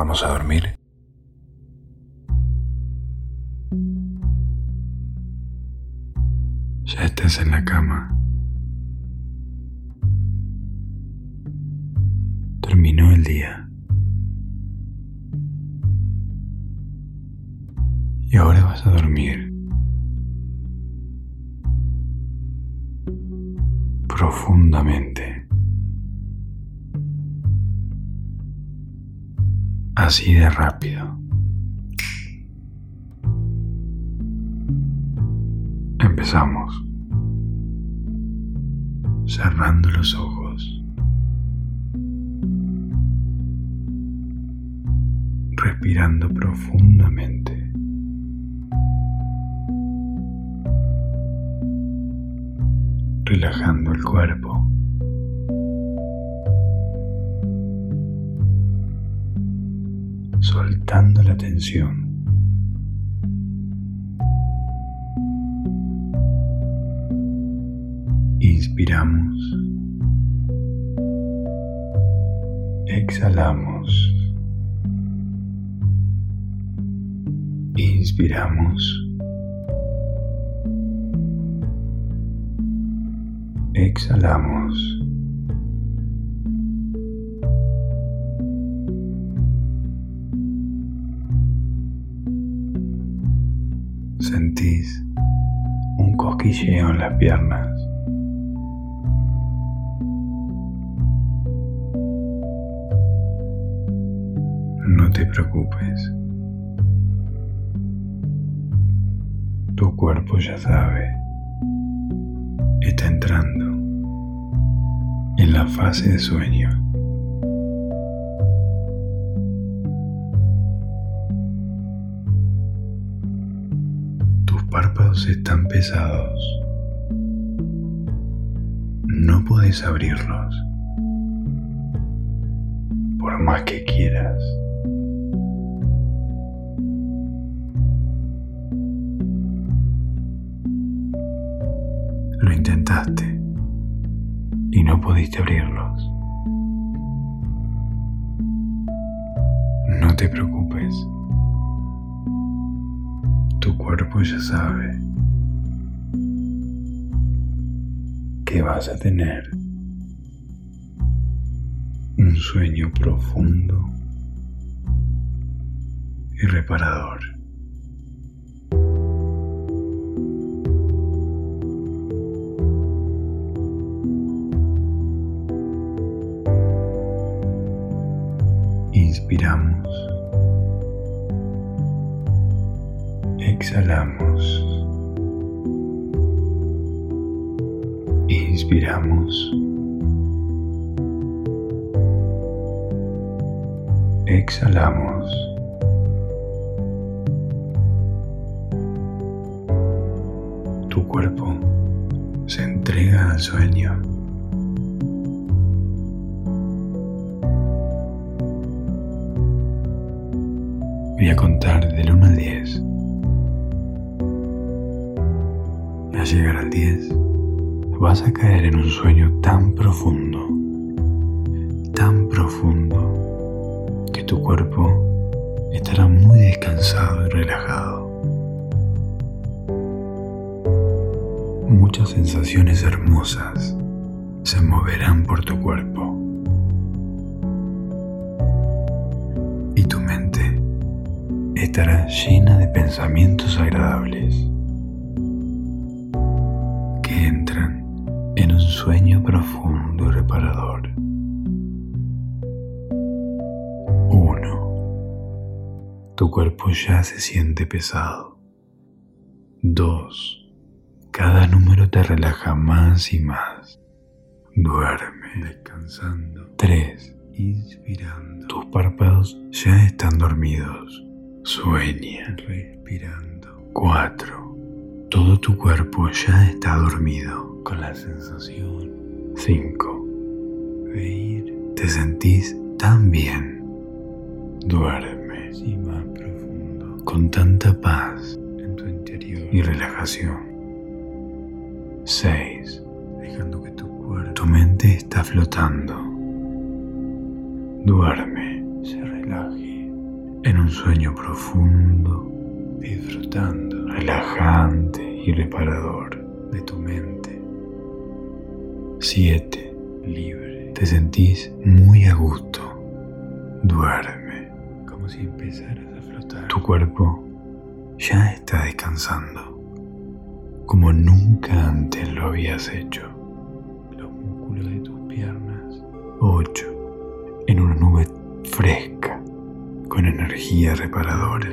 ¿Vamos a dormir? Ya estás en la cama. Terminó el día. Y ahora vas a dormir. Profundamente. Así de rápido. Empezamos. Cerrando los ojos. Respirando profundamente. Relajando el cuerpo. Soltando la tensión. Inspiramos. Exhalamos. Inspiramos. Exhalamos. En las piernas. No te preocupes. Tu cuerpo ya sabe. Está entrando en la fase de sueño. Están pesados. No puedes abrirlos. Por más que quieras. Lo intentaste y no pudiste abrirlos. No te preocupes. Cuerpo ya sabe que vas a tener un sueño profundo y reparador. Inspiramos. Exhalamos. Inspiramos. Exhalamos. Tu cuerpo se entrega al sueño. A caer en un sueño tan profundo, tan profundo, que tu cuerpo estará muy descansado y relajado. Muchas sensaciones hermosas se moverán por tu cuerpo. Y tu mente estará llena de pensamientos agradables sueño profundo y reparador. 1. Tu cuerpo ya se siente pesado. 2. Cada número te relaja más y más. Duerme descansando. 3. Inspirando. Tus párpados ya están dormidos. Sueña respirando. 4. Todo tu cuerpo ya está dormido con la sensación. 5. Veir. Te sentís tan bien. Duerme. Sí, más profundo. Con tanta paz en tu interior y relajación. 6. Dejando que tu cuerpo, tu mente está flotando. Duerme. Se relaje sueño profundo, disfrutando, relajante y reparador de tu mente. 7. Libre. Te sentís muy a gusto. Duerme, como si empezaras a flotar. Tu cuerpo ya está descansando, como nunca antes lo habías hecho. Los músculos de tus piernas. 8. En una nube fresca, con energía reparadora.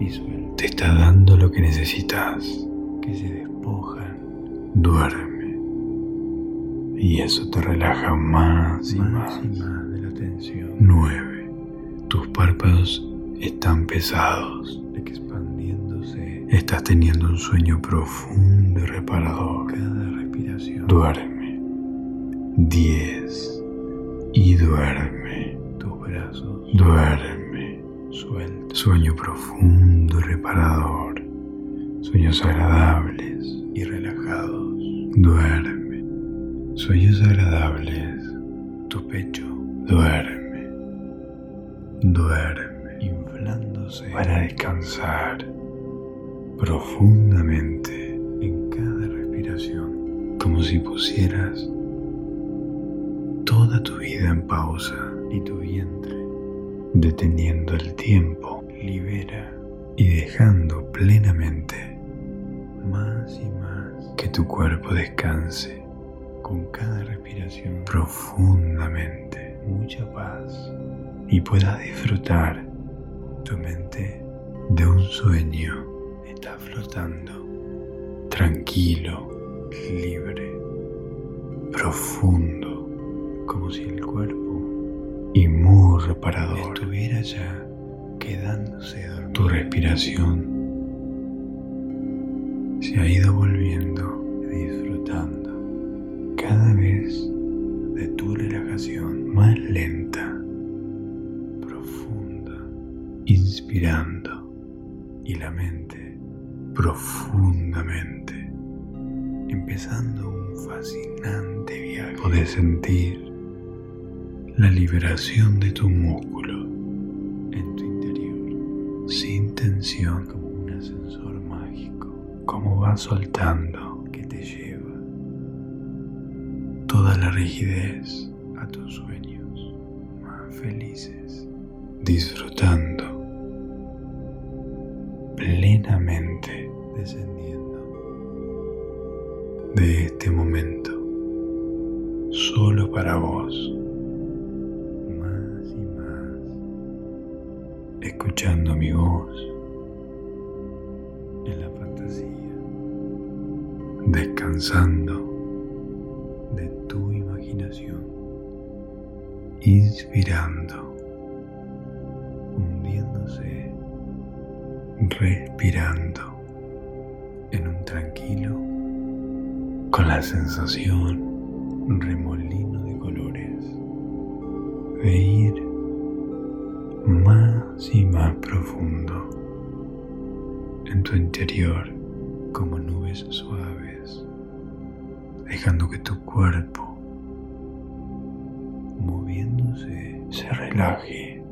Y Te está dando lo que necesitas. Que se despojan. Duerme. Y eso te relaja más y más. Y más de la tensión. 9. Tus párpados están pesados. Expandiéndose. Estás teniendo un sueño profundo y reparador. Cada respiración. Duerme. 10. Y duerme. Tus brazos. Duerme. Suelta. Sueño profundo y reparador. Sueños agradables y relajados. Duerme. Sueños agradables. Tu pecho. Duerme. Duerme inflándose para descansar profundamente en cada respiración, como si pusieras toda tu vida en pausa y tu vientre, deteniendo el tiempo, libera y dejando plenamente más y más que tu cuerpo descanse con cada respiración profundamente, mucha paz y puedas disfrutar tu mente de un sueño está flotando, tranquilo, libre, profundo, como si el cuerpo y muy reparador estuviera ya quedándose dormido. Tu respiración se ha ido volviendo disfrutando cada vez de tu relajación más lenta inspirando y la mente profundamente, empezando un fascinante viaje. Podés sentir la liberación de tu músculo en tu interior, sin tensión, como un ascensor mágico, como va soltando toda la rigidez a tus sueños más felices, disfrutando plenamente descendiendo de este momento solo para vos. Más y más. Escuchando mi voz en la fantasía. Descansando Inspirando respirando en un tranquilo con la sensación remolino de colores de ir más y más profundo en tu interior como nubes suaves dejando que tu cuerpo se relaje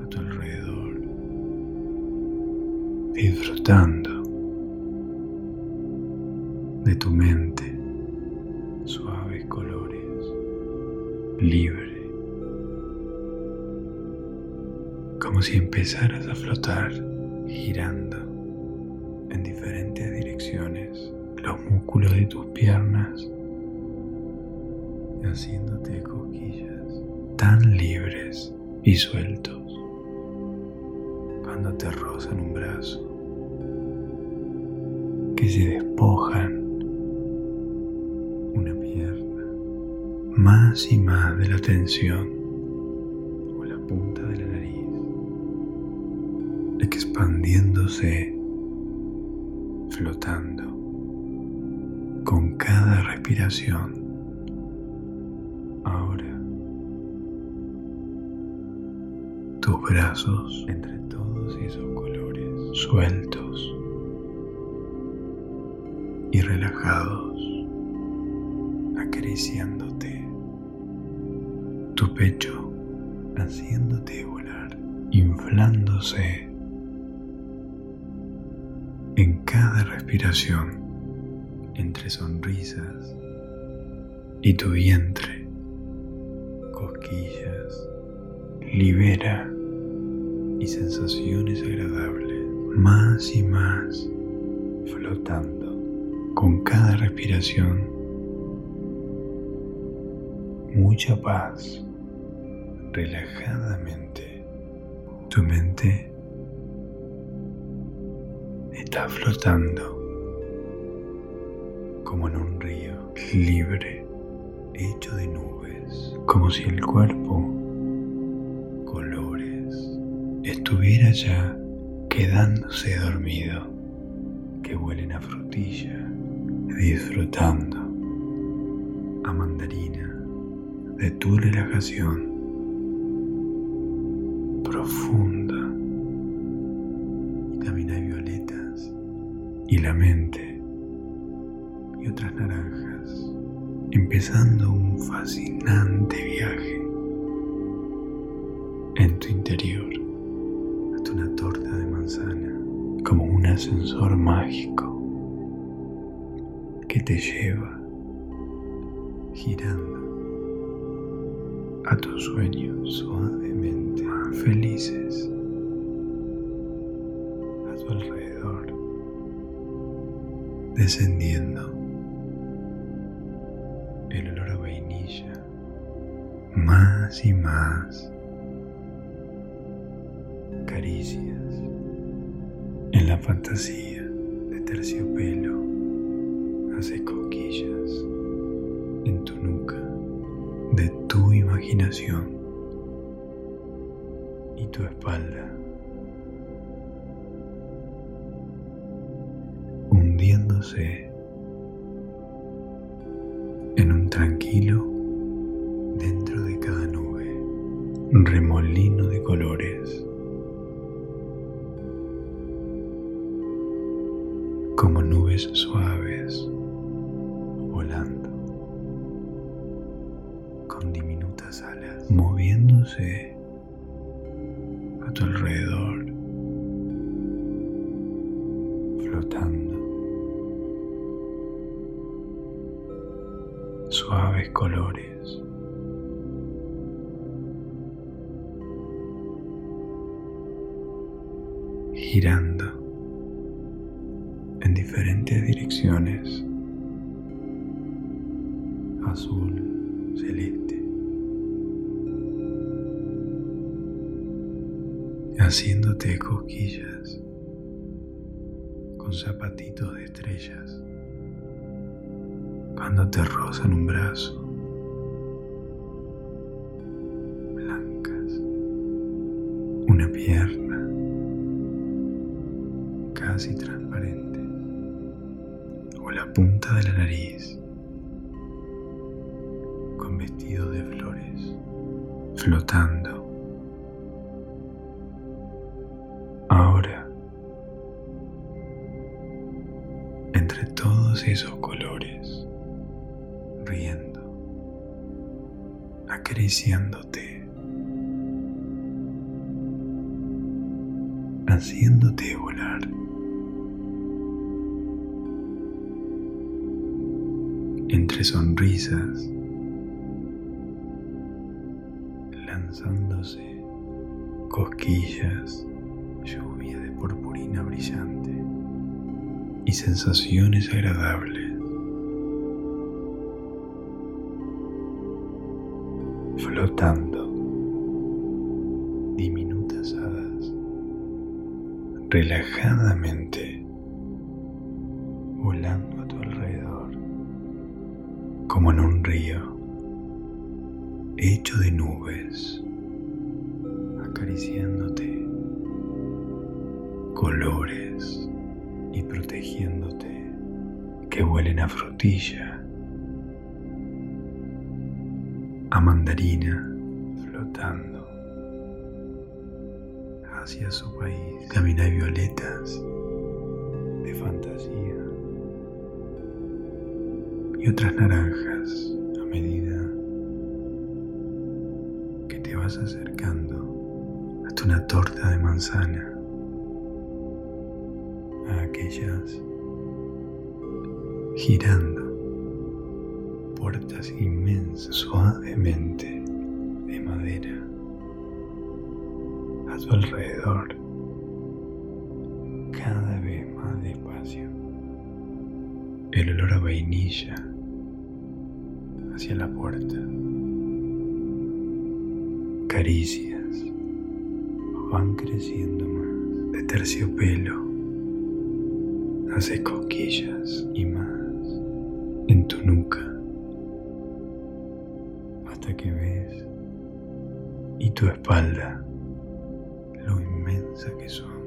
a tu alrededor disfrutando de tu mente, suaves colores, libre, como si empezaras a flotar, girando en diferentes direcciones los músculos de tus piernas, haciéndote cosquillas tan libres y sueltos. Cuando te rozan un brazo que se despojan una pierna más y más de la tensión o la punta de la nariz expandiéndose flotando con cada respiración tus brazos entre todos esos colores. sueltos y relajados, acariciándote, tu pecho haciéndote volar, hundiéndose en cada respiración entre sonrisas y tu vientre, cosquillas, libera y sensaciones agradables, más y más, flotando con cada respiración, mucha paz, relajadamente, tu mente está flotando como en un río libre, hecho de nubes, como si el cuerpo, ya quedándose dormido, que huelen a frutilla, disfrutando a mandarina de tu relajación profunda. Y también hay violetas y la mente otras naranjas, empezando un fascinante viaje en tu interior, ascensor mágico que te lleva girando a tus sueños suavemente felices a tu alrededor, descendiendo el olor a vainilla más y más fantasía de terciopelo hace cosquillas en tu nuca de tu imaginación y tu espalda cuando te rozan un brazo, blancas, una pierna. Casi transparente. O la punta de la nariz. Con vestido de flores. Flotando. Ahora, entre todos esos colores, haciéndote volar. Entre sonrisas, lanzándose cosquillas, lluvia de purpurina brillante y sensaciones agradables. Flotando, una torta de manzana. A aquellas girando puertas inmensas suavemente de madera. A su alrededor cada vez más despacio. El olor a vainilla hacia la puerta. Caricias van creciendo más. De terciopelo hace cosquillas y más en tu nuca. Hasta que ves y tu espalda lo inmensa que son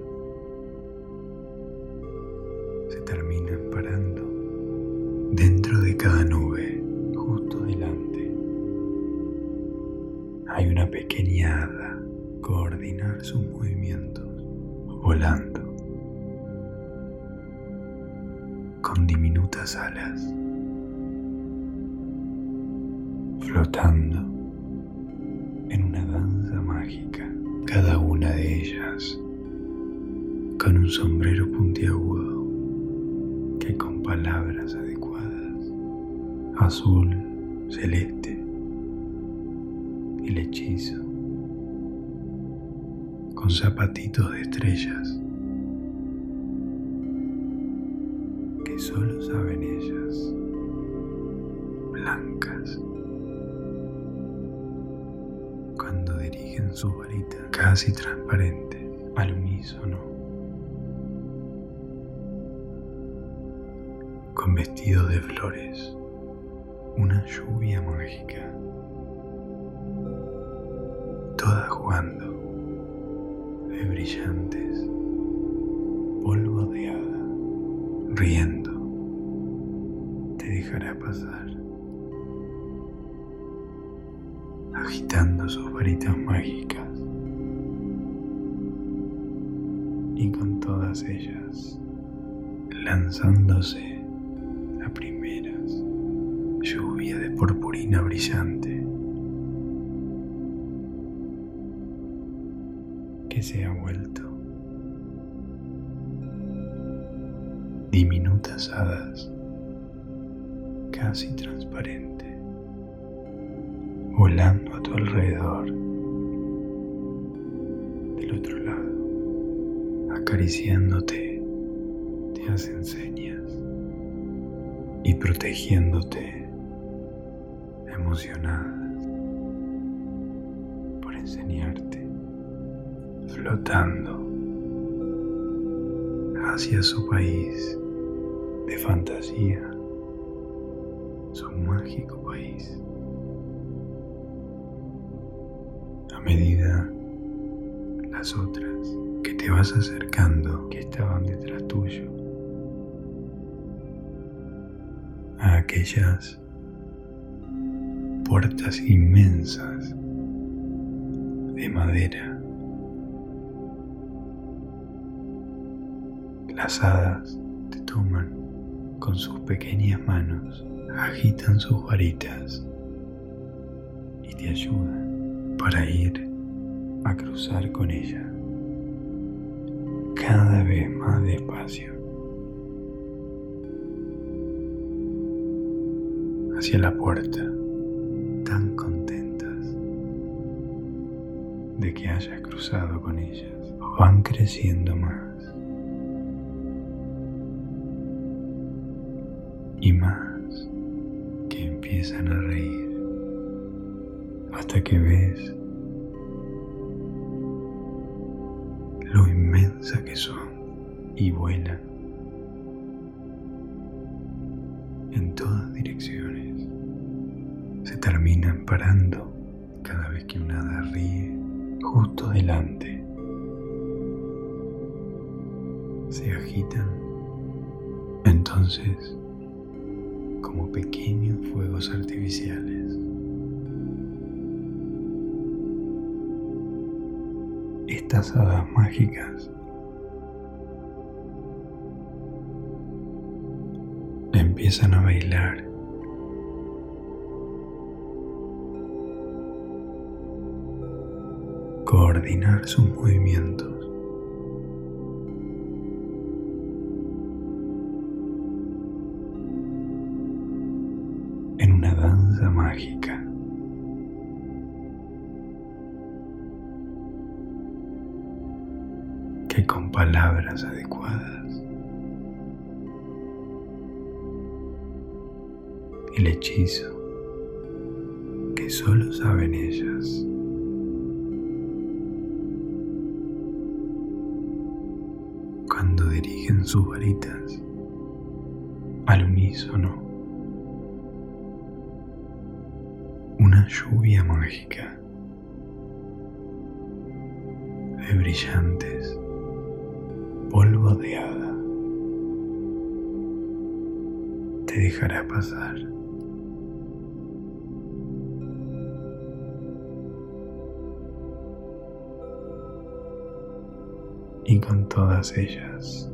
casi transparente al unísono, con vestido de flores, una lluvia mágica, todas jugando de brillantes, polvo de hada, riendo, te dejará pasar. agitando sus varitas mágicas y con todas ellas lanzándose a primeras lluvia de purpurina brillante que se ha vuelto diminutas hadas casi transparentes volando a tu alrededor. Acariciándote, te hacen señas y protegiéndote, emocionadas por enseñarte, flotando hacia su país de fantasía, su mágico país. medida las otras te vas acercando, que estaban detrás tuyo, a aquellas puertas inmensas de madera. Las hadas te toman con sus pequeñas manos, agitan sus varitas y te ayudan para ir a cruzar con ella cada vez más despacio. Hacia la puerta, tan contentas de que hayas cruzado con ellas, van creciendo más y más que empiezan a reír hasta que ves y vuelan en todas direcciones. Se terminan parando cada vez que una hada ríe justo delante. Se agitan entonces como pequeños fuegos artificiales. estas hadas mágicas empiezan a bailar. Coordinar sus movimientos. en una danza mágica. que con palabras adecuadas hechizo que solo saben ellas. Cuando dirigen sus varitas al unísono, una lluvia mágica de brillantes polvo de hada te dejará pasar. Y con todas ellas,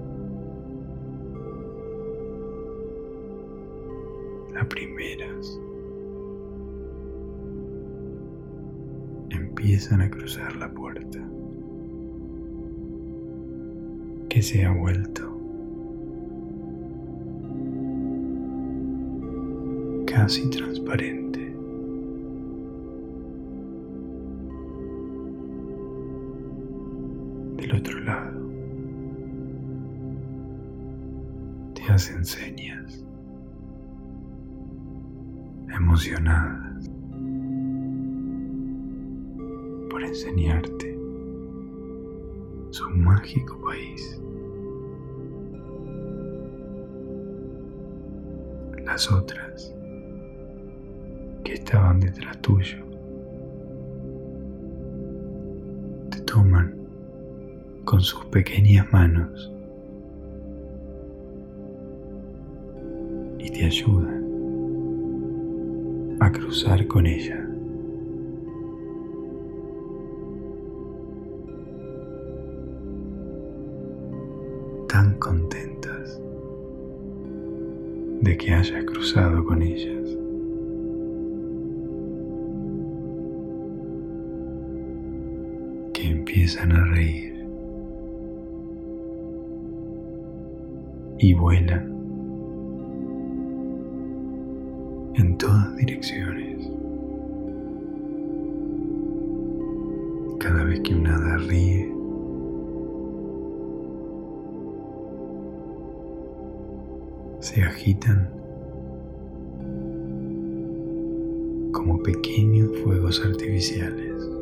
las primeras empiezan a cruzar la puerta. Que se ha vuelto. Casi transparente. Te hacen señas emocionadas. Por enseñarte su mágico país. Las otras que estaban detrás tuyo te toman con sus pequeñas manos te ayudan a cruzar con ella. tan contentas de que hayas cruzado con ellas. Que empiezan a reír y vuelan en todas direcciones. Cada vez que una hada ríe, se agitan como pequeños fuegos artificiales.